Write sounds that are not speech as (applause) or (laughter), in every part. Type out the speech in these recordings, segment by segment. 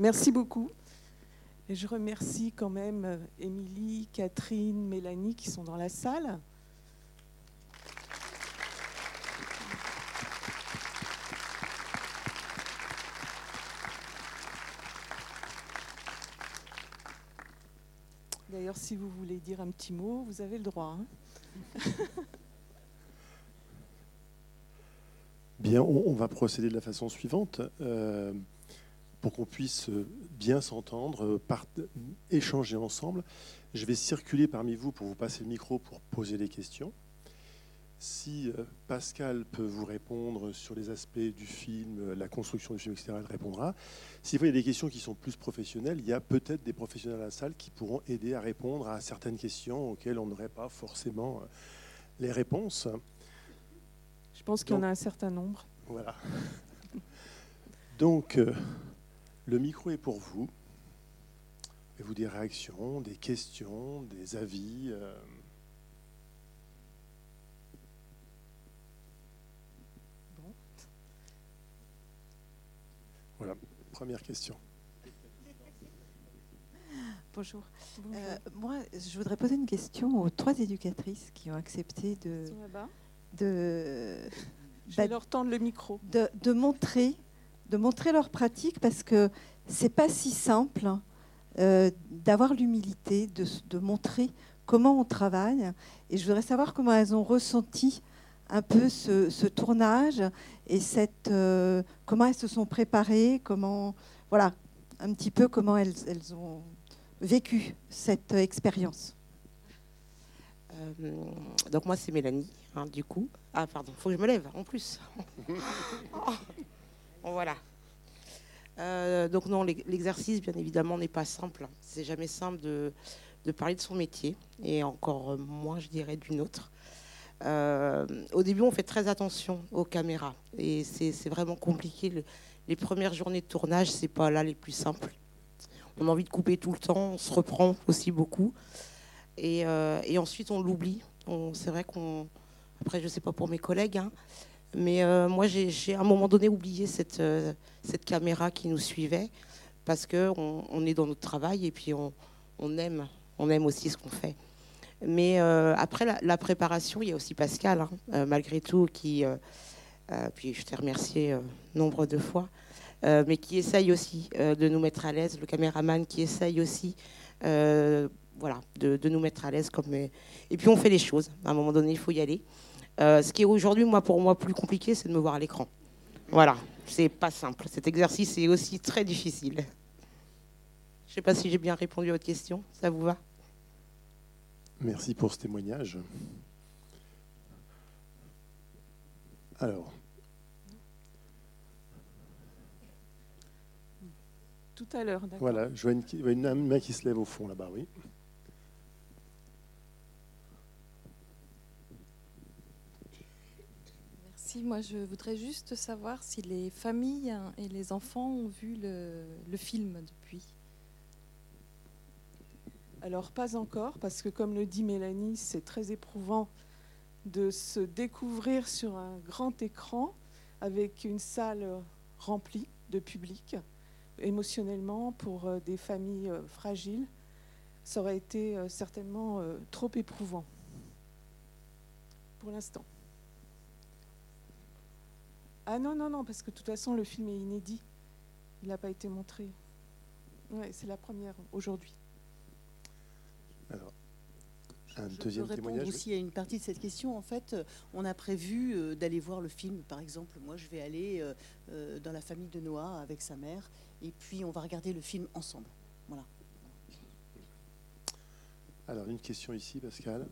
Merci beaucoup. Et je remercie quand même euh, Émilie, Catherine, Mélanie qui sont dans la salle. D'ailleurs, si vous voulez dire un petit mot, vous avez le droit. hein. (laughs) Bien, on, va procéder de la façon suivante. Euh, pour qu'on puisse bien s'entendre, euh, échanger ensemble, je vais circuler parmi vous pour vous passer le micro pour poser des questions. Si euh, Pascal peut vous répondre sur les aspects du film, euh, la construction du film, etc., elle répondra. Il y a des questions qui sont plus professionnelles, il y a peut-être des professionnels à la salle qui pourront aider à répondre à certaines questions auxquelles on n'aurait pas forcément euh, les réponses. Je pense qu'il y en a un certain nombre. Voilà. (laughs) Donc, euh, le micro est pour vous. Et vous des réactions, des questions, des avis. euh. Bon. Voilà, première question. Bonjour. Bonjour. Euh, moi, je voudrais poser une question aux trois éducatrices qui ont accepté de, Je bah, vais leur tendre le micro. de, de montrer, de montrer leur pratique parce que c'est pas si simple euh, d'avoir l'humilité de, montrer comment on travaille. Et je voudrais savoir comment elles ont ressenti un peu ce, ce tournage et cette, euh, comment elles se sont préparées, comment, voilà, un petit peu comment elles, elles ont vécu cette expérience. Euh, donc moi c'est Mélanie, hein, du coup. Ah pardon, faut que je me lève en plus. Oh, (laughs) voilà. Euh, donc non, l'ex- l'exercice bien évidemment n'est pas simple. C'est jamais simple de, parler de son métier et encore moins, je dirais, d'une autre. Euh, au début, on fait très attention aux caméras et c'est vraiment compliqué. Le- les premières journées de tournage, c'est pas là les plus simples. On a envie de couper tout le temps, on se reprend aussi beaucoup. Et, euh, ensuite, on l'oublie. C'est vrai qu'on. Après, je ne sais pas pour mes collègues, hein, mais euh, moi, j'ai à un moment donné oublié cette, euh, cette caméra qui nous suivait parce qu'on on est dans notre travail et puis on, on aime, on aime aussi ce qu'on fait. Mais euh, après la, préparation, il y a aussi Pascal, hein, malgré tout, qui. puis je t'ai remercié nombre de fois, mais qui essaye aussi de nous mettre à l'aise, le caméraman qui essaye aussi voilà, de, de nous mettre à l'aise. Et puis on fait les choses. À un moment donné, il faut y aller. Euh, ce qui est aujourd'hui, moi, pour moi, plus compliqué, c'est de me voir à l'écran. Voilà, c'est pas simple. Cet exercice est aussi très difficile. Je ne sais pas si j'ai bien répondu à votre question. Ça vous va? Merci pour ce témoignage. Alors, Tout à l'heure, d'accord. voilà, je vois une main qui se lève au fond là-bas, oui. Merci. Moi, je voudrais juste savoir si les familles et les enfants ont vu le, le film depuis. Alors pas encore, parce que comme le dit Mélanie, c'est très éprouvant de se découvrir sur un grand écran avec une salle remplie de public. Émotionnellement, pour euh, des familles euh, fragiles, ça aurait été euh, certainement trop éprouvant pour l'instant. Ah non, non, non, parce que de toute façon, le film est inédit. Il n'a pas été montré. Ouais, c'est la première aujourd'hui. Alors, Je- un je deuxième peux répondre témoignage. oui. aussi à une partie de cette question. En fait, euh, on a prévu euh, d'aller voir le film. Par exemple, moi, je vais aller euh, dans la famille de Noah avec sa mère, et puis on va regarder le film ensemble. Voilà. Alors, une question ici, Pascal.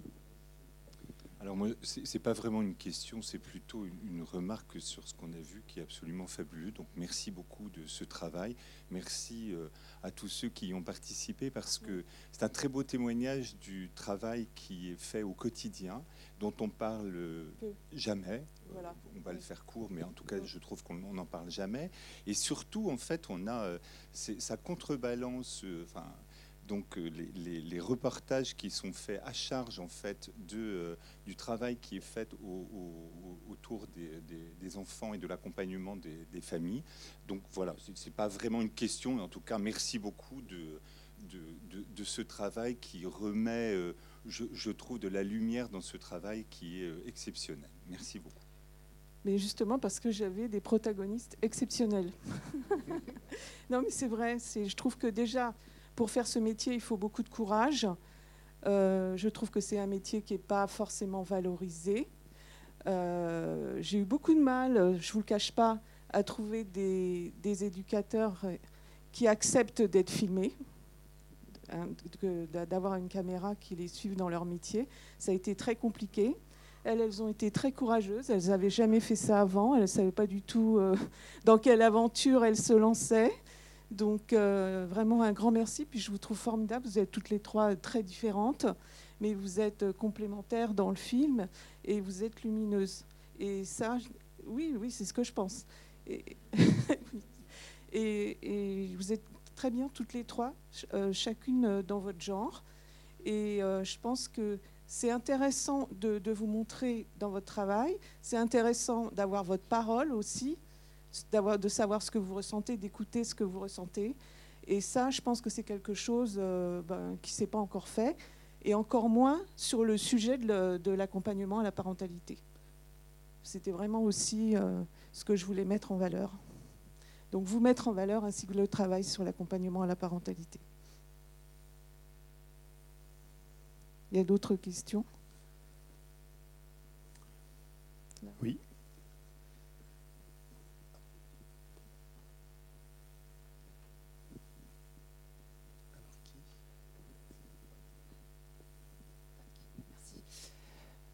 Alors moi, c'est c'est pas vraiment une question, c'est plutôt une, remarque sur ce qu'on a vu qui est absolument fabuleux. Donc merci beaucoup de ce travail. Merci euh, à tous ceux qui y ont participé parce que c'est un très beau témoignage du travail qui est fait au quotidien, dont on parle euh, jamais. Voilà. Euh, On va le faire court, mais en tout cas, je trouve qu'on n'en parle jamais. Et surtout, en fait, on a, ça contrebalance, enfin, donc euh, les, les- les reportages qui sont faits à charge en fait de, euh, du travail qui est fait au- au- au- autour des, des- des enfants et de l'accompagnement des, des familles. Donc voilà, c'est pas vraiment une question, mais en tout cas merci beaucoup de, de, de- de ce travail qui remet, euh, je, je trouve, de la lumière dans ce travail qui est exceptionnel. Merci beaucoup. Mais justement parce que j'avais des protagonistes exceptionnels. (laughs) non, mais c'est vrai. Je trouve que déjà, pour faire ce métier, il faut beaucoup de courage. Euh, je trouve que c'est un métier qui n'est pas forcément valorisé. Euh, J'ai eu beaucoup de mal, je ne vous le cache pas, à trouver des, éducateurs qui acceptent d'être filmés, hein, d'avoir une caméra qui les suive dans leur métier. Ça a été très compliqué. Elles, elles ont été très courageuses. Elles n'avaient jamais fait ça avant. Elles ne savaient pas du tout euh, dans quelle aventure elles se lançaient. Donc, euh, vraiment un grand merci. Puis, je vous trouve formidable. Vous êtes toutes les trois très différentes, mais vous êtes euh, complémentaires dans le film et vous êtes lumineuses. Et ça, oui, oui, c'est ce que je pense. Et, (laughs) vous êtes très bien toutes les trois, euh, chacune dans votre genre. Et je pense que c'est intéressant de, vous montrer dans votre travail. C'est intéressant d'avoir votre parole aussi, de savoir ce que vous ressentez, d'écouter ce que vous ressentez. Et ça, je pense que c'est quelque chose euh, ben, qui ne s'est pas encore fait, et encore moins sur le sujet de, l'accompagnement à la parentalité. C'était vraiment aussi euh, ce que je voulais mettre en valeur. Donc vous mettre en valeur ainsi que le travail sur l'accompagnement à la parentalité. Il y a d'autres questions? Oui.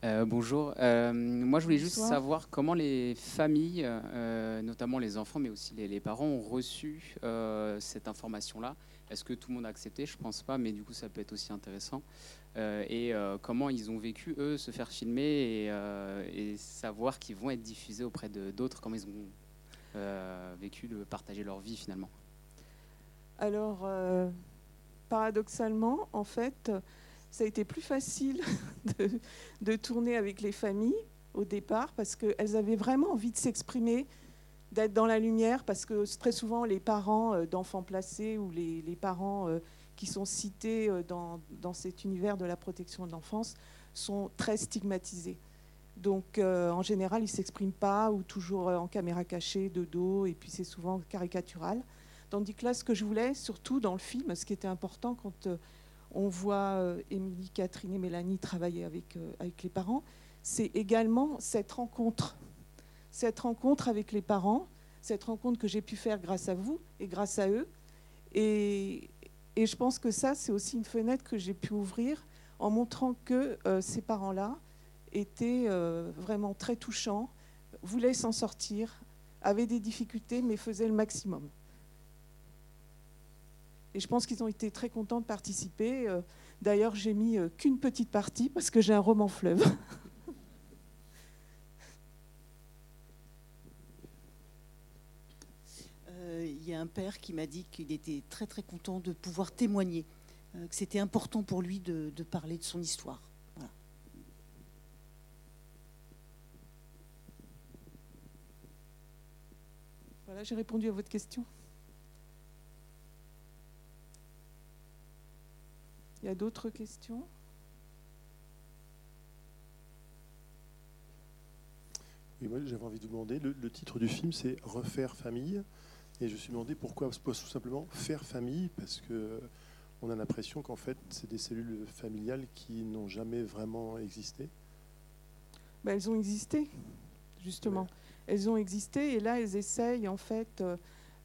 Euh, bonjour. Euh, moi, je voulais juste Bonsoir. savoir comment les familles, euh, notamment les enfants, mais aussi les, les parents, ont reçu cette information-là. Est-ce que tout le monde a accepté? Je pense pas, mais du coup, ça peut être aussi intéressant. Et comment ils ont vécu, eux, se faire filmer et, et savoir qu'ils vont être diffusés auprès de d'autres, comment ils ont vécu de partager leur vie finalement? Alors, paradoxalement, en fait, ça a été plus facile (laughs) de, tourner avec les familles au départ parce qu'elles avaient vraiment envie de s'exprimer, d'être dans la lumière, parce que très souvent, les parents euh, d'enfants placés ou les, parents euh, qui sont cités euh, dans, cet univers de la protection de l'enfance sont très stigmatisés. Donc, en général, ils ne s'expriment pas ou toujours en caméra cachée, de dos, et puis c'est souvent caricatural. Tandis que là, ce que je voulais, surtout dans le film, ce qui était important quand on voit euh, Émilie, Catherine et Mélanie travailler avec, euh, avec les parents, c'est également cette rencontre. Cette rencontre avec les parents, cette rencontre que j'ai pu faire grâce à vous et grâce à eux. Et, je pense que ça, c'est aussi une fenêtre que j'ai pu ouvrir en montrant que euh, ces parents-là étaient vraiment très touchants, voulaient s'en sortir, avaient des difficultés, mais faisaient le maximum. Et je pense qu'ils ont été très contents de participer. Euh, D'ailleurs, j'ai mis euh, qu'une petite partie parce que j'ai un roman fleuve. (laughs) Euh, Il y a un père qui m'a dit qu'il était très très content de pouvoir témoigner, que c'était important pour lui de, de parler de son histoire. Voilà. Voilà, j'ai répondu à votre question. Il y a d'autres questions? Oui, moi j'avais envie de vous demander, le, le titre du film c'est Refaire famille. Et je me suis demandé pourquoi tout simplement faire famille, parce que on a l'impression qu'en fait c'est des cellules familiales qui n'ont jamais vraiment existé. Ben, Elles ont existé, justement. Ouais. Elles ont existé et là, elles essayent, en fait, euh,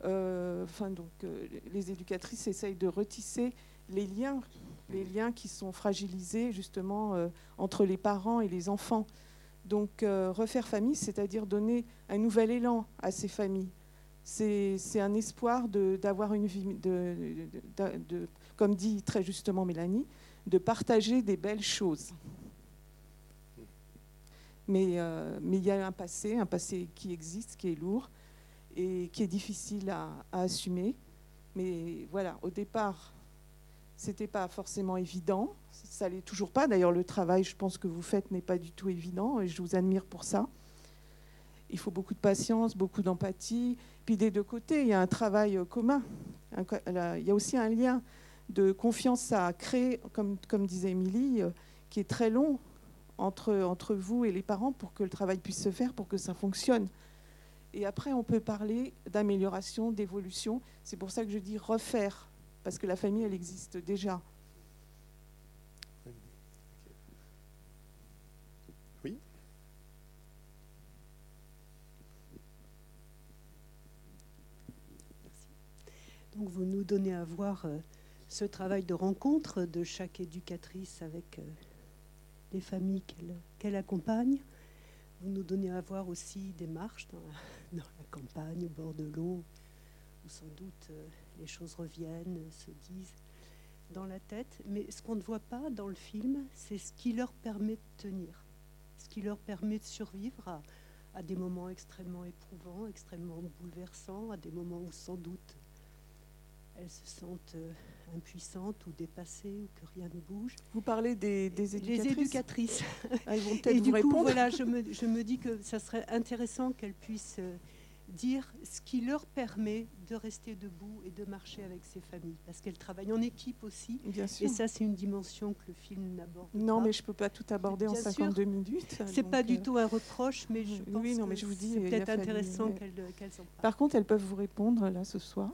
euh, enfin, donc, euh, les éducatrices essayent de retisser les liens, les liens qui sont fragilisés, justement, euh, entre les parents et les enfants. Donc, euh, refaire famille, c'est-à-dire donner un nouvel élan à ces familles. C'est un espoir d'avoir une vie, de, comme dit très justement Mélanie, de partager des belles choses. Mais euh, mais il y a un passé, un passé qui existe, qui est lourd et qui est difficile à assumer. Mais voilà, au départ, C'était pas forcément évident. Ça l'est toujours pas. D'ailleurs, le travail, je pense que vous faites, n'est pas du tout évident et je vous admire pour ça. Il faut beaucoup de patience, beaucoup d'empathie. Puis des deux côtés, il y a un travail commun. Il y a aussi un lien de confiance à créer, comme, comme disait Émilie, euh, qui est très long entre, entre vous et les parents pour que le travail puisse se faire, pour que ça fonctionne. Et après, on peut parler d'amélioration, d'évolution. C'est pour ça que je dis refaire, parce que la famille, elle existe déjà. Oui Donc vous nous donnez à voir euh, ce travail de rencontre de chaque éducatrice avec euh, les familles qu'elle accompagne. Vous nous donnez à voir aussi des marches dans la, (laughs) campagne, au bord de l'eau, où sans doute euh, les choses reviennent, se disent dans la tête. Mais ce qu'on ne voit pas dans le film, c'est ce qui leur permet de tenir, ce qui leur permet de survivre à, à des moments extrêmement éprouvants, extrêmement bouleversants, à des moments où sans doute elles se sentent euh, impuissantes ou dépassées ou que rien ne bouge. Vous parlez des, des éducatrices Les éducatrices. Ah, elles vont peut-être vous coup, répondre. voilà, je me, je me dis que ça serait intéressant qu'elles puissent euh, dire ce qui leur permet de rester debout et de marcher avec ces familles. Parce qu'elles travaillent en équipe aussi. Bien sûr. Et ça, c'est une dimension que le film n'aborde Non, pas. mais je ne peux pas tout aborder en Bien sûr. 52 minutes. C'est donc, pas du euh, tout un reproche, mais je pense oui, non, mais je vous dis, c'est peut-être intéressant qu'elles qu'elles en parlent. Par contre, elles peuvent vous répondre là ce soir.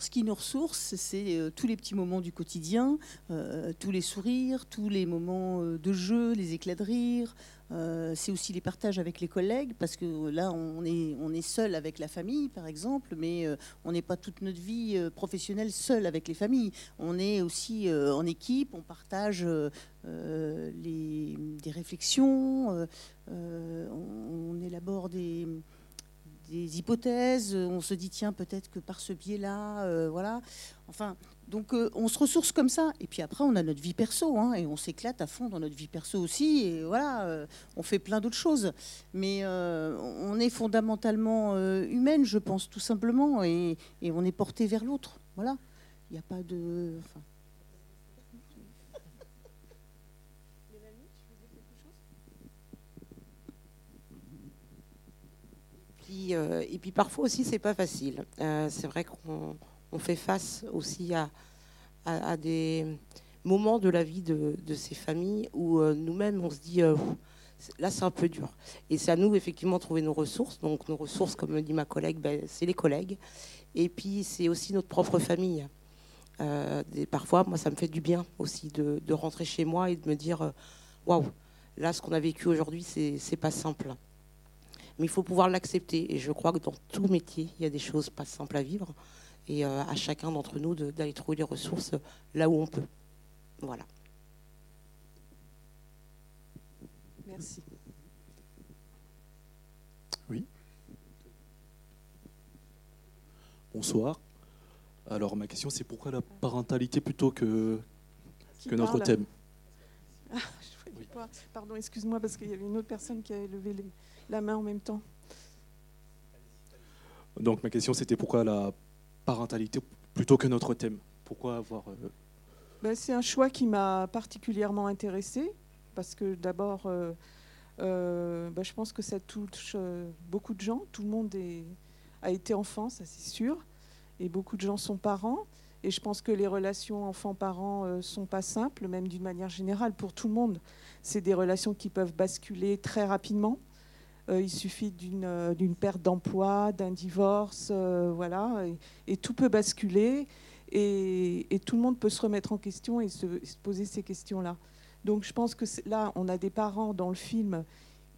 Ce qui nous ressource, c'est euh, tous les petits moments du quotidien, euh, tous les sourires, tous les moments euh, de jeu, les éclats de rire. C'est aussi les partages avec les collègues, parce que là, on est, seul avec la famille, par exemple, mais on n'est pas toute notre vie professionnelle seul avec les familles. On est aussi en équipe, on partage les, des réflexions, on, on élabore des des hypothèses, on se dit tiens peut-être que par ce biais-là, euh, voilà. Enfin, donc euh, on se ressource comme ça. Et puis après on a notre vie perso, hein, et on s'éclate à fond dans notre vie perso aussi. Et voilà, euh, on fait plein d'autres choses. Mais euh, on est fondamentalement euh, humaine, je pense tout simplement, et, on est porté vers l'autre. Voilà. Il n'y a pas de. Euh, et puis parfois aussi, c'est pas facile. Euh, c'est vrai qu'on on fait face aussi à, des moments de la vie de, ces familles où euh, nous-mêmes, on se dit, là, c'est un peu dur. Et c'est à nous, effectivement, de trouver nos ressources. Donc, nos ressources, comme me dit ma collègue, ben, c'est les collègues. Et puis, c'est aussi notre propre famille. Parfois, moi, ça me fait du bien aussi de, rentrer chez moi et de me dire, waouh, là, ce qu'on a vécu aujourd'hui, c'est pas simple. Mais il faut pouvoir l'accepter. Et je crois que dans tout métier, il y a des choses pas simples à vivre. Et euh, à chacun d'entre nous de- d'aller trouver les ressources là où on peut. Voilà. Merci. Bonsoir. Alors ma question c'est pourquoi la parentalité plutôt que, Qui que notre parle? thème? Ah, pas. Pardon, excuse-moi, parce qu'il y avait une autre personne qui avait levé les- la main en même temps. Donc ma question c'était pourquoi la parentalité plutôt que notre thème? Pourquoi avoir... euh, Ben, c'est un choix qui m'a particulièrement intéressée, parce que d'abord, euh, euh, ben, je pense que ça touche beaucoup de gens. Tout le monde est- a été enfant, ça c'est sûr, et beaucoup de gens sont parents. Et je pense que les relations enfants-parents ne sont pas simples, même d'une manière générale, pour tout le monde. C'est des relations qui peuvent basculer très rapidement. Euh, il suffit d'une euh, d'une perte d'emploi, d'un divorce, euh, voilà, et, tout peut basculer. Et, tout le monde peut se remettre en question et se, se poser ces questions-là. Donc je pense que là, on a des parents dans le film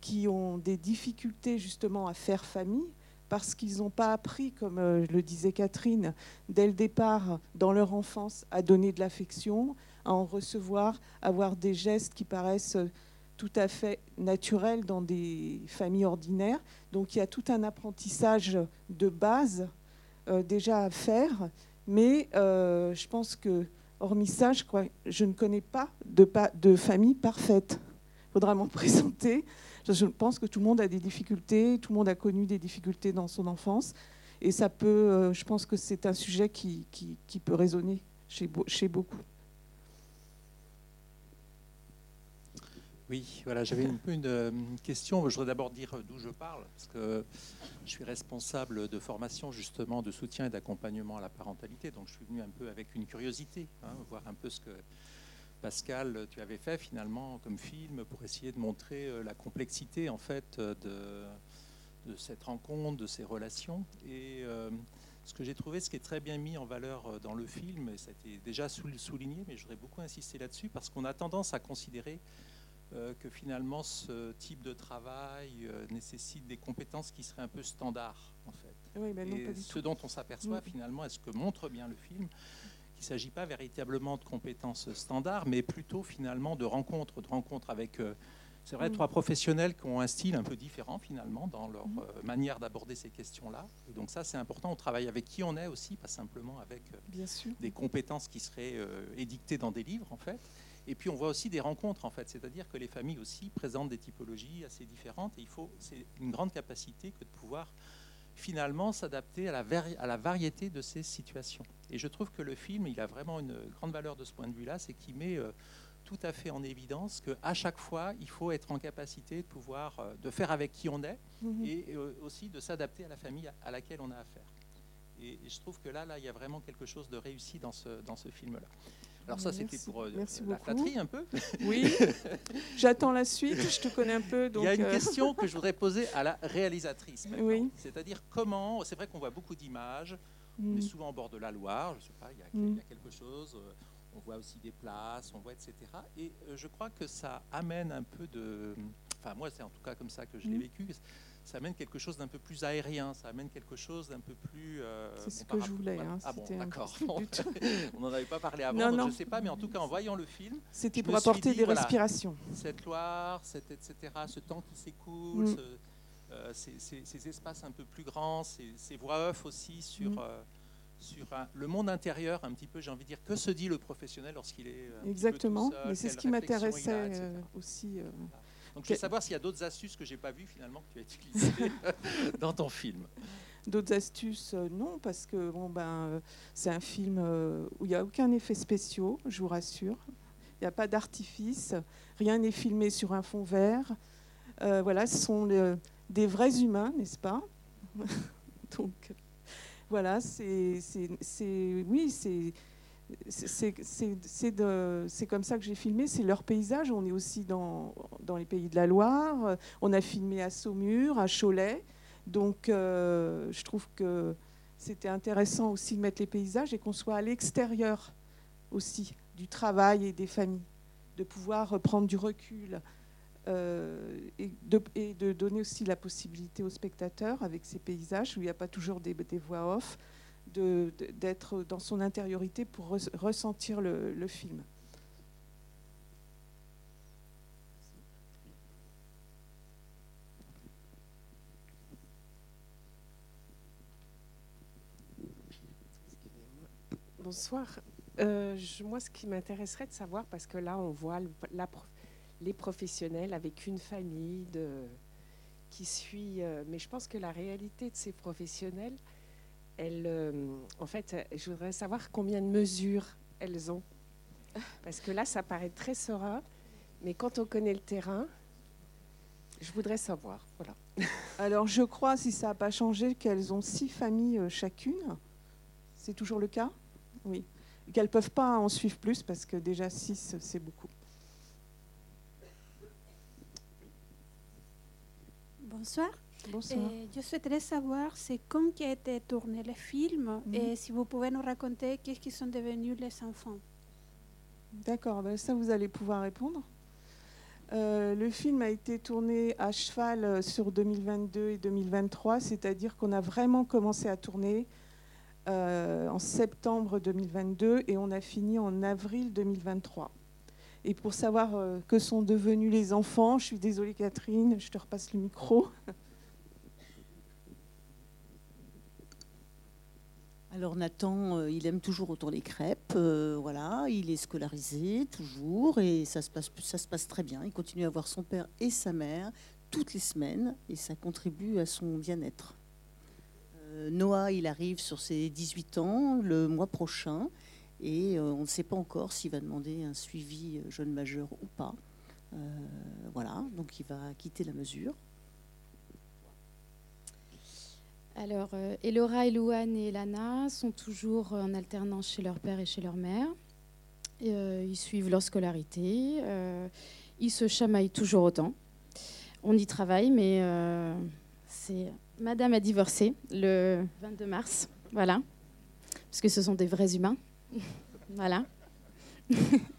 qui ont des difficultés justement à faire famille parce qu'ils n'ont pas appris, comme euh, le disait Catherine, dès le départ, dans leur enfance, à donner de l'affection, à en recevoir, à avoir des gestes qui paraissent euh, tout à fait naturels dans des familles ordinaires. Donc il y a tout un apprentissage de base euh, déjà à faire. Mais je pense que, hormis ça, je, ne connais pas de, de famille parfaite. faudra m'en (laughs) présenter. Je, pense que tout le monde a des difficultés, tout le monde a connu des difficultés dans son enfance. Et ça peut, euh, je pense que c'est un sujet qui, qui- qui peut résonner chez, beau- chez beaucoup. Oui, voilà, j'avais un peu une, une question. Je voudrais d'abord dire d'où je parle, parce que je suis responsable de formation justement de soutien et d'accompagnement à la parentalité. Donc je suis venu un peu avec une curiosité, hein, voir un peu ce que Pascal, tu avais fait finalement comme film pour essayer de montrer euh, la complexité en fait euh, de, de cette rencontre, de ces relations. Et euh, ce que j'ai trouvé, ce qui est très bien mis en valeur dans le film, et ça a été déjà sou- souligné, mais je voudrais beaucoup insister là-dessus, parce qu'on a tendance à considérer euh, que finalement ce type de travail euh, nécessite des compétences qui seraient un peu standards en fait. Oui, ben non, et ce dont on s'aperçoit Mm. finalement, est ce que montre bien le film, qu'il ne s'agit pas véritablement de compétences standards, mais plutôt finalement de rencontres, de rencontres avec, euh, c'est vrai, Mm. trois professionnels qui ont un style un peu différent finalement dans leur Mm. euh, manière d'aborder ces questions-là. Et donc ça, c'est important. On travaille avec qui on est aussi, pas simplement avec euh, Bien sûr. des compétences qui seraient euh, édictées dans des livres en fait. Et puis on voit aussi des rencontres en fait, c'est-à-dire que les familles aussi présentent des typologies assez différentes et il faut, c'est une grande capacité que de pouvoir finalement s'adapter à la, vari- à la variété de ces situations. Et je trouve que le film, il a vraiment une grande valeur de ce point de vue-là, c'est qu'il met euh, tout à fait en évidence qu'à chaque fois, il faut être en capacité de pouvoir, euh, de faire avec qui on est Mhm. et euh, aussi de s'adapter à la famille à laquelle on a affaire. Et, et je trouve que là, là, il y a vraiment quelque chose de réussi dans ce, dans ce film-là. Alors ça, c'était pour euh, Merci la beaucoup. flatterie un peu. Oui, (laughs) j'attends la suite, je te connais un peu. Donc, il y a une euh, question (laughs) que je voudrais poser à la réalisatrice. maintenant. Oui. C'est-à-dire comment, c'est vrai qu'on voit beaucoup d'images, on est Mm. souvent au bord de la Loire, je sais pas, il y a, Mm. il y a quelque chose, euh, on voit aussi des places, on voit etc. Et je crois que ça amène un peu de, enfin moi c'est en tout cas comme ça que je l'ai Mm. vécu, ça amène quelque chose d'un peu plus aérien, ça amène quelque chose d'un peu plus... euh, C'est ce que je voulais, hein, Ah bon, d'accord. (laughs) on n'en avait pas parlé avant, Non, donc non. je ne sais pas, mais en tout cas en voyant le film, C'était pour apporter dit, des voilà, respirations. Cette Loire, cet, etc., ce temps qui s'écoule, Mm. ce- euh, ces, ces- ces espaces un peu plus grands, ces, ces voix off aussi sur, Mm. euh, sur un- le monde intérieur, un petit peu, j'ai envie de dire, que se dit le professionnel lorsqu'il est Exactement, seul, mais c'est ce qui m'intéressait aussi. Donc je veux savoir s'il y a d'autres astuces que j'ai pas vues finalement que tu as utilisées (laughs) dans ton film. D'autres astuces, euh, non, parce que bon, ben, euh, c'est un film euh, où il n'y a aucun effet spéciaux, je vous rassure. Il n'y a pas d'artifice, rien n'est filmé sur un fond vert. Euh, voilà, ce sont le- des vrais humains, n'est-ce pas (laughs) Donc, voilà, c'est- oui, c'est, c'est, comme ça que j'ai filmé, c'est leur paysage. On est aussi dans, les pays de la Loire, on a filmé à Saumur, à Cholet. Donc, euh, je trouve que c'était intéressant aussi de mettre les paysages et qu'on soit à l'extérieur aussi du travail et des familles, de pouvoir prendre du recul euh, et, de, donner aussi la possibilité aux spectateurs, avec ces paysages où il n'y a pas toujours des, voix off, d'être dans son intériorité pour res- ressentir le, le film. Bonsoir. Euh, moi, ce qui m'intéresserait de savoir, parce que là, on voit les professionnels avec une famille de, qui suit, euh, mais je pense que la réalité de ces professionnels, elle, euh, en fait, euh, je voudrais savoir combien de mesures elles ont. Parce que là, ça paraît très serein, mais quand on connaît le terrain, je voudrais savoir. Voilà. (laughs) Alors, je crois, si ça n'a pas changé, qu'elles ont six familles euh, chacune. C'est toujours le cas? Oui. Et qu'elles ne peuvent pas en suivre plus parce que déjà six, c'est beaucoup. Bonsoir. Bonsoir. Je souhaiterais savoir c'est quand qui a été tourné le film Mhm. et si vous pouvez nous raconter qu'est-ce qui sont devenus les enfants. D'accord, ben ça vous allez pouvoir répondre. Euh, le film a été tourné à cheval euh, sur 2022 et 2023, c'est-à-dire qu'on a vraiment commencé à tourner euh, en septembre 2022 et on a fini en avril 2023. Et pour savoir euh, que sont devenus les enfants, je suis désolée Catherine, je te repasse le micro. (laughs) Alors Nathan, euh, il aime toujours autant les crêpes, euh, voilà, il est scolarisé toujours et ça se, passe, très bien. Il continue à voir son père et sa mère toutes les semaines et ça contribue à son bien-être. Euh, Noah, il arrive sur ses 18 ans le mois prochain et on ne sait pas encore s'il va demander un suivi jeune majeur ou pas. voilà, donc il va quitter la mesure. Alors, euh, Elora, Elouane et Elana sont toujours en alternance chez leur père et chez leur mère. Euh, ils suivent leur scolarité. Euh, ils se chamaillent toujours autant. On y travaille, mais Madame a divorcé le 22 mars. Voilà. Parce que ce sont des vrais humains. (laughs) voilà. (laughs)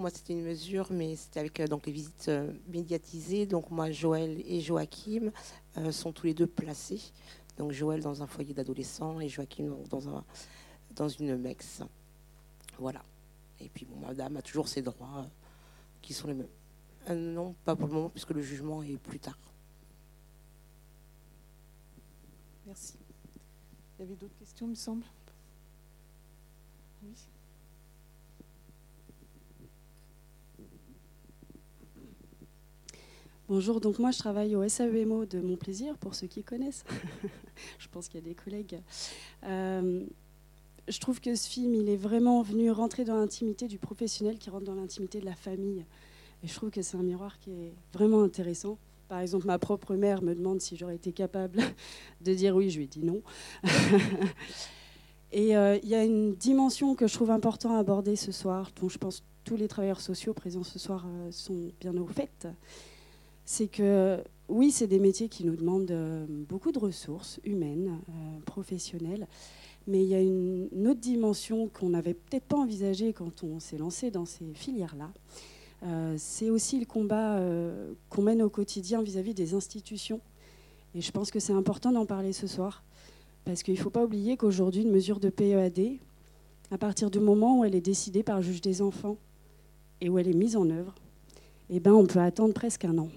moi, c'était une mesure, mais c'était avec euh, donc, les visites euh, médiatisées. Donc, moi, Joël et Joachim euh, sont tous les deux placés. Donc, Joël dans un foyer d'adolescents et Joachim dans, un, dans une MEX. Voilà. Et puis, bon, madame a toujours ses droits qui sont les mêmes. non, pas pour le moment, puisque le jugement est plus tard. Merci. Il y avait d'autres questions, me semble? Oui. Bonjour, donc moi je travaille au SAEMO de Mon Plaisir, pour ceux qui connaissent. (laughs) je pense qu'il y a des collègues. Euh, je trouve que ce film, il est vraiment venu rentrer dans l'intimité du professionnel qui rentre dans l'intimité de la famille. Et je trouve que c'est un miroir qui est vraiment intéressant. Par exemple, ma propre mère me demande si j'aurais été capable de dire oui, je lui ai dit non. (laughs) Et euh, il y a une dimension que je trouve important à aborder ce soir, dont je pense tous les travailleurs sociaux présents ce soir euh, sont bien au fait c'est que oui, c'est des métiers qui nous demandent euh, beaucoup de ressources humaines, euh, professionnelles, mais il y a une, autre dimension qu'on n'avait peut-être pas envisagée quand on s'est lancé dans ces filières-là. Euh, c'est aussi le combat qu'on mène au quotidien vis-à-vis des institutions. Et je pense que c'est important d'en parler ce soir, parce qu'il ne faut pas oublier qu'aujourd'hui, une mesure de PEAD, à partir du moment où elle est décidée par le juge des enfants et où elle est mise en œuvre, eh ben, on peut attendre presque un an.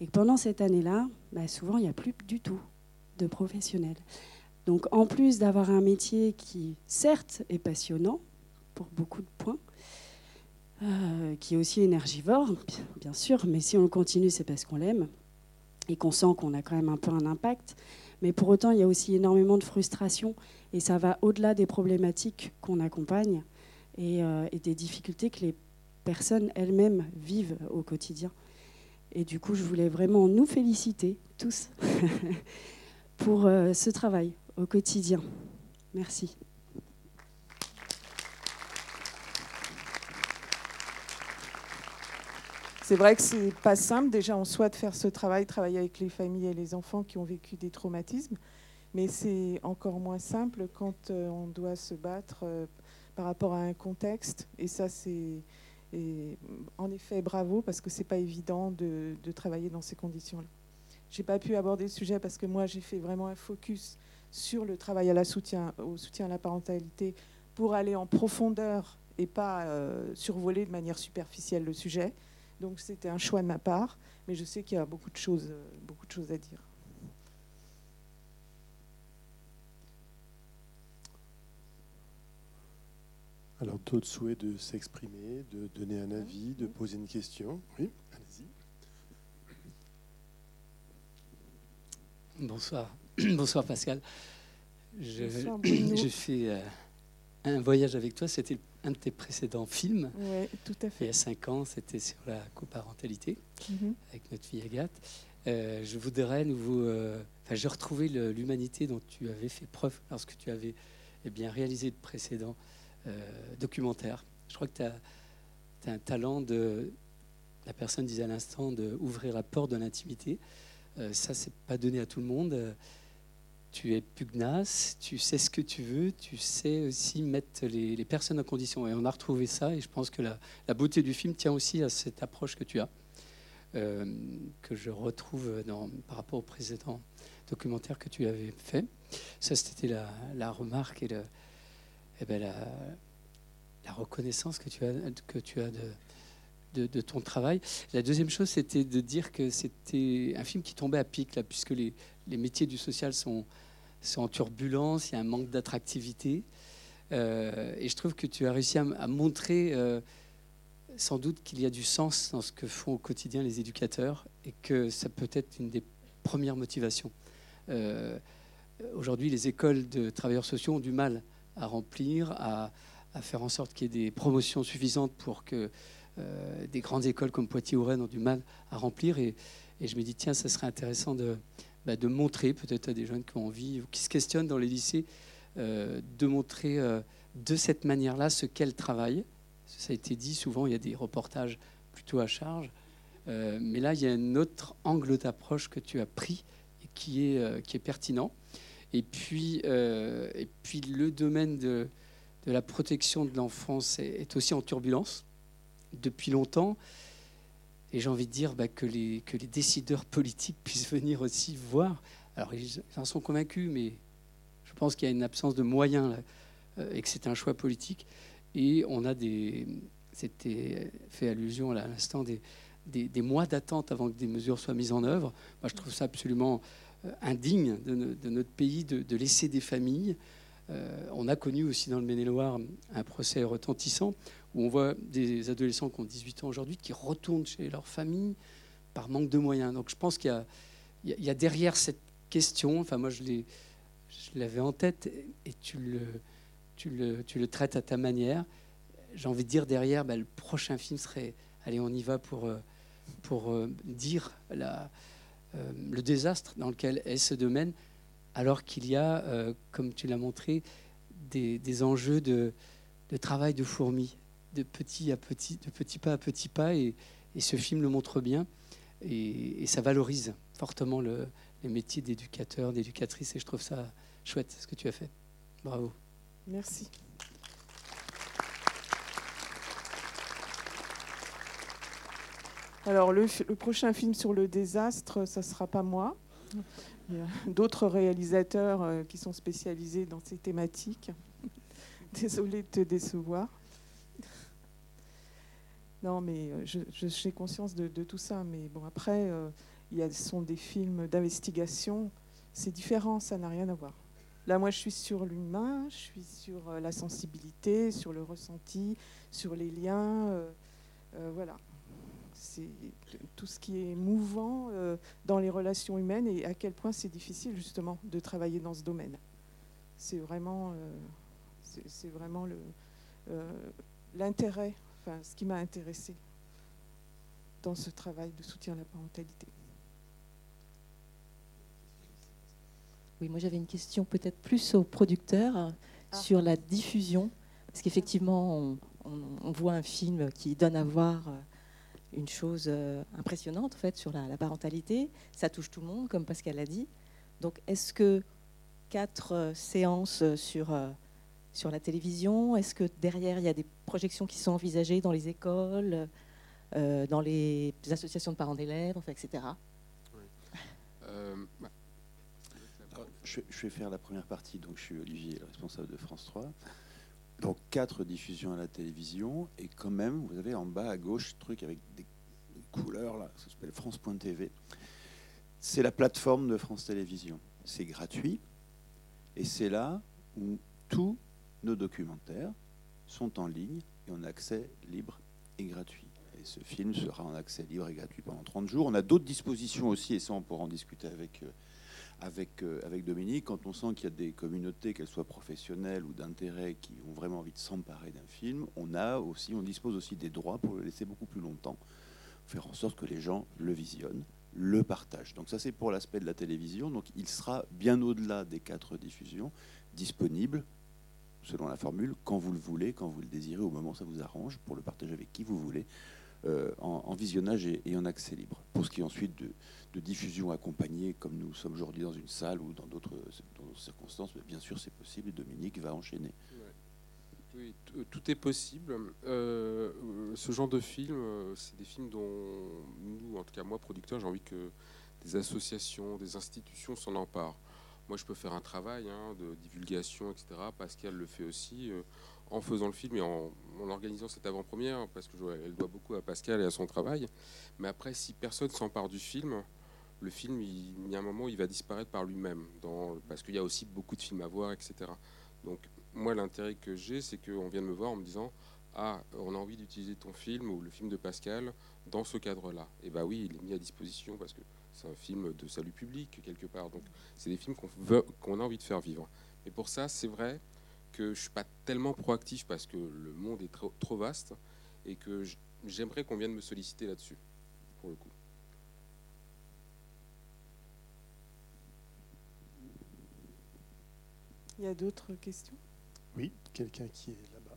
Et pendant cette année-là, bah, souvent, il n'y a plus du tout de professionnels. Donc en plus d'avoir un métier qui, certes, est passionnant pour beaucoup de points, euh, qui est aussi énergivore, bien sûr, mais si on continue, c'est parce qu'on l'aime et qu'on sent qu'on a quand même un peu un impact. Mais pour autant, il y a aussi énormément de frustration et ça va au-delà des problématiques qu'on accompagne et, euh, et, des difficultés que les personnes elles-mêmes vivent au quotidien. Et du coup, je voulais vraiment nous féliciter tous (laughs) pour euh, ce travail au quotidien. Merci. C'est vrai que c'est pas simple déjà en soi de faire ce travail, travailler avec les familles et les enfants qui ont vécu des traumatismes, mais c'est encore moins simple quand euh, on doit se battre euh, par rapport à un contexte. Et ça, c'est et en effet, bravo, parce que c'est pas évident de, travailler dans ces conditions-là. J'ai pas pu aborder le sujet parce que moi, j'ai fait vraiment un focus sur le travail au soutien à la parentalité pour aller en profondeur et pas euh, survoler de manière superficielle le sujet. Donc c'était un choix de ma part, mais je sais qu'il y a beaucoup de choses, euh, beaucoup de choses à dire. Alors, d'autres souhaits de s'exprimer, de donner un avis, de poser une question Oui, allez-y. Bonsoir. (clears throat) Bonsoir Pascal. J'ai fait euh, un voyage avec toi. C'était un de tes précédents films. Oui, tout à fait. Il y a cinq ans, c'était sur la coparentalité mhm. avec notre fille Agathe. Euh, je voudrais nous. Euh, enfin, j'ai retrouvé l'humanité dont tu avais fait preuve lorsque tu avais eh bien, réalisé le précédent euh, documentaire. Je crois que tu as, un talent de, la personne disait à l'instant, d'ouvrir la porte de l'intimité. Euh, ça, c'est pas donné à tout le monde. Tu es pugnace, tu sais ce que tu veux, tu sais aussi mettre les, personnes en condition. Et on a retrouvé ça, et je pense que la, beauté du film tient aussi à cette approche que tu as, euh, que je retrouve par rapport au précédent documentaire que tu avais fait. Ça, c'était la, la, remarque et le, eh ben, la, reconnaissance que tu as, de, ton travail. La deuxième chose, c'était de dire que c'était un film qui tombait à pic, là, puisque les, métiers du social sont, sont en turbulence, il y a un manque d'attractivité. Euh, et je trouve que tu as réussi à, montrer euh, sans doute qu'il y a du sens dans ce que font au quotidien les éducateurs et que ça peut être une des premières motivations. Euh, aujourd'hui, les écoles de travailleurs sociaux ont du mal à remplir, à, à faire en sorte qu'il y ait des promotions suffisantes pour que des grandes écoles comme Poitiers ou Rennes ont du mal à remplir. Et, et je me dis, tiens, ça serait intéressant de, bah, de montrer peut-être à des jeunes qui ont envie ou qui se questionnent dans les lycées, euh, de montrer euh, de cette manière-là ce qu'elle travaille. Ça a été dit souvent, il y a des reportages plutôt à charge. Euh, mais là, il y a un autre angle d'approche que tu as pris et qui est, qui est pertinent. Et puis, et puis le domaine de, la protection de l'enfance est, aussi en turbulence depuis longtemps. Et j'ai envie de dire bah, que, les, que les décideurs politiques (laughs) puissent venir aussi voir. Alors, ils en sont convaincus, mais je pense qu'il y a une absence de moyens euh, et que c'est un choix politique. Et on a des. C'était fait allusion à l'instant des, des, mois d'attente avant que des mesures soient mises en œuvre. Moi, je trouve ça absolument euh, indigne de, notre pays de, laisser des familles. Euh, on a connu aussi dans le Maine-et-Loire un procès retentissant où on voit des adolescents qui ont 18 ans aujourd'hui qui retournent chez leur famille par manque de moyens. Donc je pense qu'il y, a derrière cette question, enfin moi je l'avais en tête et tu le, traites à ta manière. J'ai envie de dire derrière, bah, le prochain film serait, allez on y va pour, euh, pour euh, dire la, euh, le désastre dans lequel est ce domaine, alors qu'il y a, comme tu l'as montré, des, enjeux de, travail de fourmi de petit à petit, de petit pas à petit pas, et, ce film le montre bien, et, ça valorise fortement le, les métiers d'éducateur, d'éducatrice, et je trouve ça chouette ce que tu as fait. Bravo. Merci. Alors le, prochain film sur le désastre, ça ne sera pas moi. Il y a (laughs) d'autres réalisateurs euh, qui sont spécialisés dans ces thématiques. (laughs) Désolée de te décevoir. Non, mais euh, j'ai conscience de, tout ça. Mais bon, après, euh, y sont des films d'investigation. C'est différent, ça n'a rien à voir. Là, moi, je suis sur l'humain, je suis sur la sensibilité, sur le ressenti, sur les liens. voilà. C'est tout ce qui est mouvant dans les relations humaines et à quel point c'est difficile, justement, de travailler dans ce domaine. C'est vraiment, c'est vraiment l'intérêt ce qui m'a intéressé dans ce travail de soutien à la parentalité. Oui, moi j'avais une question peut-être plus aux producteurs ah. sur la diffusion, parce qu'effectivement on, voit un film qui donne à voir euh, une chose euh, impressionnante en fait sur la, parentalité. Ça touche tout le monde, comme Pascal a dit. Donc est-ce que quatre euh, séances sur sur la télévision Est-ce que derrière, il y a des projections qui sont envisagées dans les écoles, euh, dans les associations de parents d'élèves, enfin, etc. Euh, bah, je, vais faire la première partie. Donc, je suis Olivier, le responsable de France 3. Donc, quatre diffusions à la télévision. Et quand même, vous avez en bas à gauche, truc avec des couleurs, là, ça s'appelle France.tv. C'est la plateforme de France Télévisions. C'est gratuit. Et c'est là où tout nos documentaires sont en ligne et en accès libre et gratuit. Et ce film sera en accès libre et gratuit pendant 30 jours. On a d'autres dispositions aussi, et ça on pourra en discuter avec, euh, avec, euh, avec Dominique, quand on sent qu'il y a des communautés, qu'elles soient professionnelles ou d'intérêt, qui ont vraiment envie de s'emparer d'un film, on a aussi, on dispose aussi des droits pour le laisser beaucoup plus longtemps, faire en sorte que les gens le visionnent, le partagent. Donc ça c'est pour l'aspect de la télévision. Donc il sera bien au-delà des quatre diffusions disponible selon la formule, quand vous le voulez, quand vous le désirez, au moment où ça vous arrange, pour le partager avec qui vous voulez, euh, en, visionnage et, en accès libre. Pour ce qui est ensuite de, diffusion accompagnée, comme nous sommes aujourd'hui dans une salle ou dans d'autres circonstances, bien sûr c'est possible et Dominique va enchaîner. Oui, tout est possible. Euh, ce genre de film, euh, c'est des films dont nous, en tout cas moi, producteur, j'ai envie que des associations, des institutions s'en emparent. Moi, je peux faire un travail hein, de divulgation, etc. Pascal le fait aussi. Euh, en faisant le film et en, en organisant cette avant-première, parce qu'elle doit beaucoup à Pascal et à son travail. Mais après, si personne s'empare du film, le film, il, y a un moment, il va disparaître par lui-même, parce qu'il y a aussi beaucoup de films à voir, etc. Donc, moi, l'intérêt que j'ai, c'est qu'on vient de me voir en me disant Ah, on a envie d'utiliser ton film ou le film de Pascal dans ce cadre-là. Et bien, bah oui, il est mis à disposition parce que c'est un film de salut public, quelque part. Donc, c'est des films qu'on qu'on a envie de faire vivre. Et pour ça, c'est vrai que je ne suis pas tellement proactif parce que le monde est trop, trop vaste et que j'aimerais qu'on vienne me solliciter là-dessus, pour le coup. Il y a d'autres questions? Oui, quelqu'un qui est là-bas.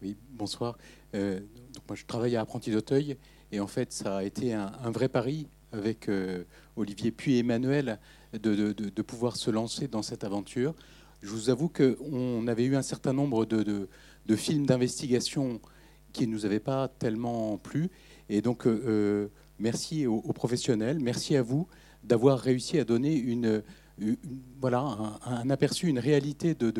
Oui, bonsoir. Euh, donc moi, je travaille à Apprenti d'Auteuil et en fait, ça a été un, vrai pari avec euh, Olivier puis Emmanuel de, pouvoir se lancer dans cette aventure. Je vous avoue qu'on avait eu un certain nombre de, films d'investigation qui ne nous avaient pas tellement plu. Et donc, euh, merci aux, professionnels, merci à vous d'avoir réussi à donner une, voilà, un, aperçu, une réalité de,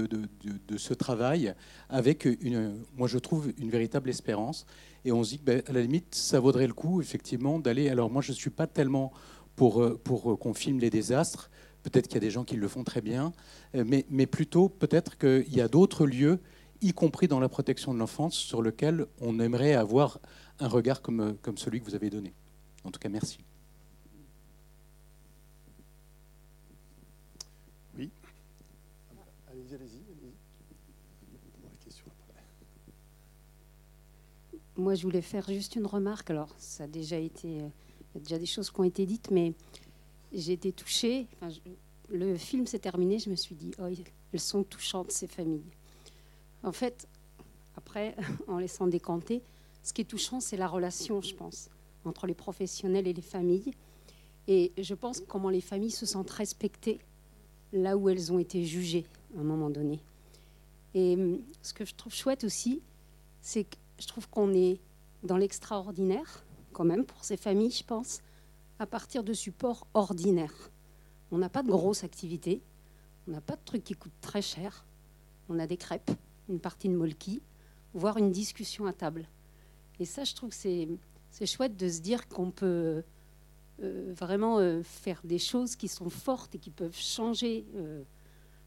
ce travail avec, une, moi je trouve, une véritable espérance. Et on se dit que, ben, la limite, ça vaudrait le coup, effectivement, d'aller. Alors, moi, je ne suis pas tellement pour, euh, pour euh, qu'on filme les désastres. Peut-être qu'il y a des gens qui le font très bien, euh, mais, mais plutôt peut-être qu'il y a d'autres lieux, y compris dans la protection de l'enfance, sur lesquels on aimerait avoir un regard comme, comme celui que vous avez donné. En tout cas, merci. Moi, je voulais faire juste une remarque. Alors, ça a déjà été, il y a déjà des choses qui ont été dites, mais j'ai été touchée. le film s'est terminé, je me suis dit, oh, elles sont touchantes ces familles. En fait, après, (laughs) en laissant décanter, ce qui est touchant, c'est la relation, je pense, entre les professionnels et les familles. Et je pense comment les familles se sentent respectées là où elles ont été jugées à un moment donné. Et hum, ce que je trouve chouette aussi, c'est que je trouve qu'on est dans l'extraordinaire, quand même, pour ces familles, je pense, à partir de supports ordinaires. On n'a pas de grosses activités, on n'a pas de trucs qui coûtent très cher, on a des crêpes, une partie de molki, voire une discussion à table. Et ça, je trouve que c'est chouette de se dire qu'on peut euh, vraiment euh, faire des choses qui sont fortes et qui peuvent changer euh,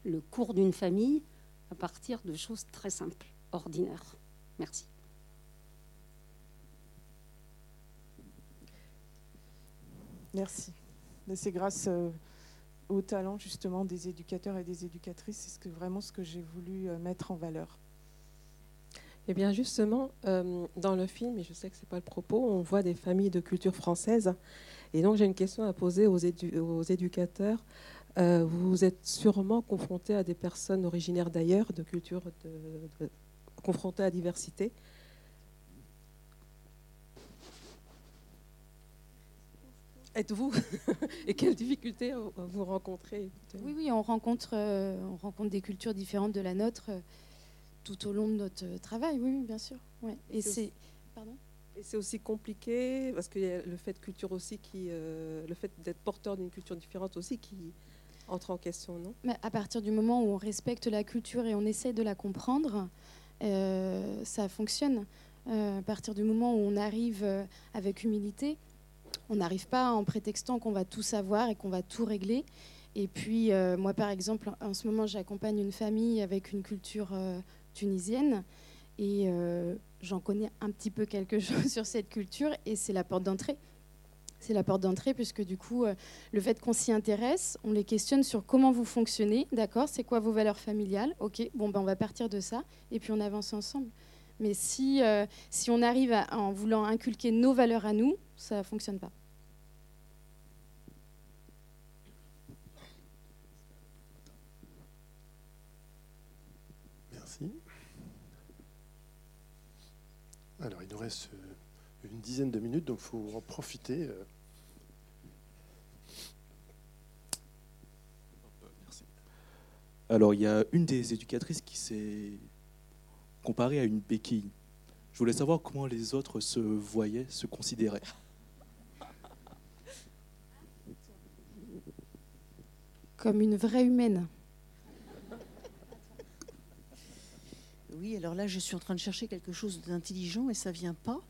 le cours d'une famille à partir de choses très simples, ordinaires. Merci. Merci. C'est grâce euh, au talent justement des éducateurs et des éducatrices. C'est vraiment ce que j'ai voulu euh, mettre en valeur. Eh bien justement, euh, dans le film, et je sais que ce n'est pas le propos, on voit des familles de culture française. Et donc j'ai une question à poser aux, éducateurs. vous êtes sûrement confrontés à des personnes originaires d'ailleurs, de culture confrontées à diversité. Êtes-vous (laughs) et quelles difficultés vous rencontrez Oui, oui, on rencontre, euh, on rencontre des cultures différentes de la nôtre euh, tout au long de notre travail, oui, bien sûr. Ouais. Et c'est Et c'est aussi compliqué parce qu'il y a le fait culture aussi qui, euh, le fait d'être porteur d'une culture différente aussi qui entre en question, non? Mais à partir du moment où on respecte la culture et on essaie de la comprendre, ça fonctionne. à partir du moment où on arrive avec humilité, on n'arrive pas en prétextant qu'on va tout savoir et qu'on va tout régler. Et puis, euh, moi, par exemple, en ce moment, j'accompagne une famille avec une culture euh, tunisienne. Et euh, j'en connais un petit peu quelque (laughs) chose sur cette culture. Et c'est la porte d'entrée. C'est la porte d'entrée, puisque du coup, le fait qu'on s'y intéresse, on les questionne sur comment vous fonctionnez. D'accord C'est quoi vos valeurs familiales? Ok, bon, ben, on va partir de ça. Et puis, on avance ensemble. Mais si, si on arrive en voulant inculquer nos valeurs à nous, ça ne fonctionne pas. Merci. Alors, il nous reste euh, une dizaine de minutes, donc il faut en profiter. Euh. Merci. Alors, il y a une des éducatrices qui s'est comparée à une béquille. Je voulais savoir comment les autres se voyaient, se considéraient. comme une vraie humaine. Oui, alors là, je suis en train de chercher quelque chose d'intelligent et ça vient pas.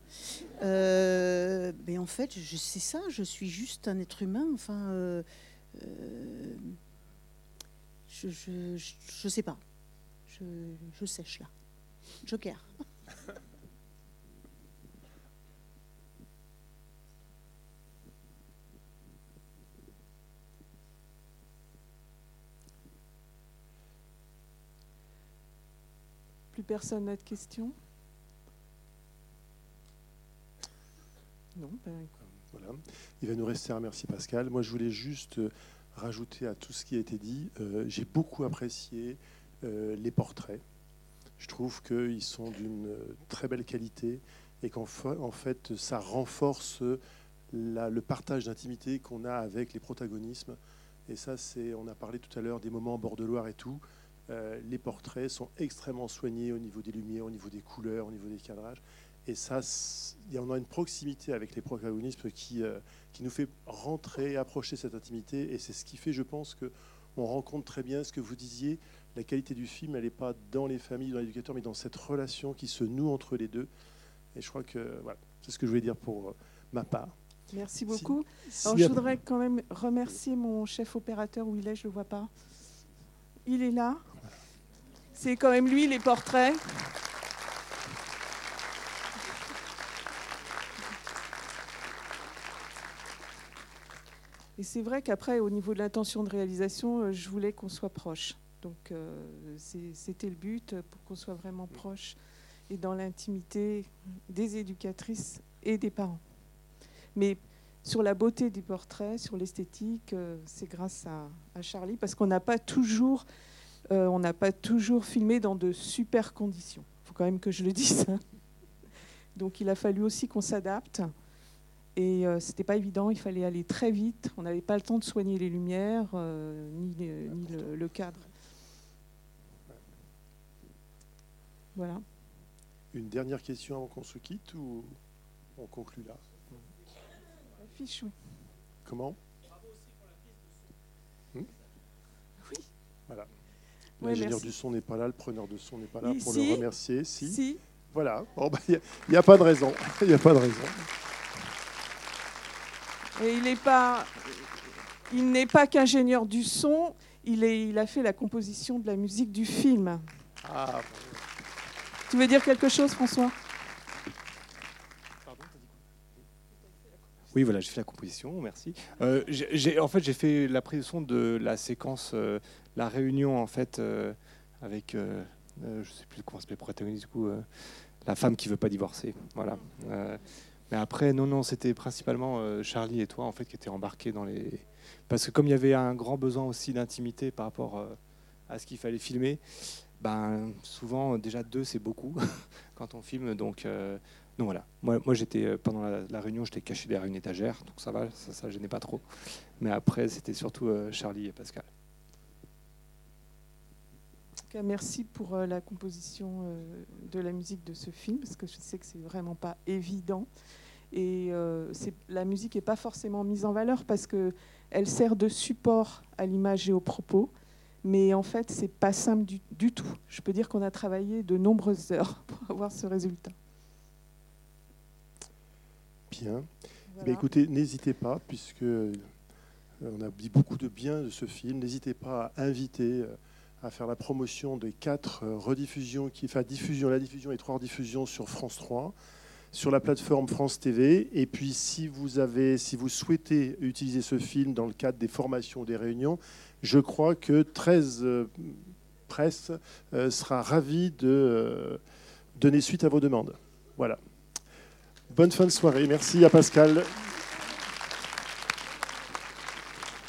Euh, mais en fait, c'est ça, je suis juste un être humain. Enfin, euh, euh, je, je, je, sais pas. Je, je sèche là. Joker. Plus personne n'a de questions? Non. Ben, voilà. Il va nous rester à remercier Pascal. Moi, je voulais juste euh, rajouter à tout ce qui a été dit. Euh, j'ai beaucoup apprécié euh, les portraits. Je trouve qu'ils sont d'une très belle qualité et qu'en en fait, ça renforce le partage d'intimité qu'on a avec les protagonismes. Et ça, c'est, on a parlé tout à l'heure des moments en bord de Loire et tout. Euh, les portraits sont extrêmement soignés au niveau des lumières, au niveau des couleurs, au niveau des cadrages. Et ça, on a une proximité avec les protagonistes qui, euh, qui nous fait rentrer, approcher cette intimité. Et c'est ce qui fait, je pense, qu'on rencontre très bien ce que vous disiez. La qualité du film, elle n'est pas dans les familles, dans l'éducateur, mais dans cette relation qui se noue entre les deux. Et je crois que voilà, c'est ce que je voulais dire pour euh, ma part. Merci beaucoup. Alors, je voudrais quand même remercier mon chef opérateur où il est, je ne le vois pas. Il est là. C'est quand même lui, les portraits. Et c'est vrai qu'après, au niveau de l'intention de réalisation, euh, je voulais qu'on soit proche. Donc euh, c'était le but, pour qu'on soit vraiment proche et dans l'intimité des éducatrices et des parents. Mais sur la beauté des portraits, sur l'esthétique, euh, c'est grâce à, Charlie, parce qu'on n'a pas toujours euh, on n'a pas toujours filmé dans de super conditions. Il faut quand même que je le (laughs) dise. Donc il a fallu aussi qu'on s'adapte. Et euh, ce n'était pas évident, il fallait aller très vite. On n'avait pas le temps de soigner les lumières, euh, ni, le, cadre. Voilà. Une dernière question avant qu'on se quitte ou on conclut là? Fiche, Comment? Hmm? Oui. Voilà. L'ingénieur du son n'est pas là, le preneur de son n'est pas là pour le remercier. Si. Voilà. Bah, il n'y a, pas de raison. (laughs) Il n'y a pas de raison. Et il n'est pas, il n'est pas qu'ingénieur du son. Il, est, il a fait la composition de la musique du film. Ah. Tu veux dire quelque chose, François? Oui, voilà, j'ai fait la composition, merci. Euh, en fait, j'ai fait la prise de son de la séquence euh, la réunion en fait euh, avec, je sais plus comment s'appelle le protagoniste du coup, la femme qui veut pas divorcer, voilà. mais après, non, non, c'était principalement Charlie et toi en fait qui étaient embarqués dans les, parce que comme il y avait un grand besoin aussi d'intimité par rapport à ce qu'il fallait filmer, ben souvent déjà deux c'est beaucoup (laughs) quand on filme, donc. Donc voilà, moi, moi j'étais pendant la, réunion, j'étais caché derrière une étagère, donc ça va, ça, ça gênait pas trop. Mais après, c'était surtout Charlie et Pascal merci pour euh, la composition euh, de la musique de ce film, parce que je sais que c'est vraiment pas évident. Et euh, la musique n'est pas forcément mise en valeur parce qu'elle sert de support à l'image et aux propos. Mais en fait, c'est pas simple du, tout. Je peux dire qu'on a travaillé de nombreuses heures (laughs) pour avoir ce résultat. Bien. Eh écoutez, n'hésitez pas, puisque on a dit beaucoup de bien de ce film. N'hésitez pas à inviter à faire la promotion des quatre euh, rediffusions, qui, enfin diffusion, la diffusion et trois rediffusions sur France 3, sur la plateforme France TV. Et puis si vous, avez, si vous souhaitez utiliser ce film dans le cadre des formations, des réunions, je crois que 13 euh, Presse euh, sera ravi de donner suite à vos demandes. Voilà. Bonne fin de soirée. Merci à Pascal.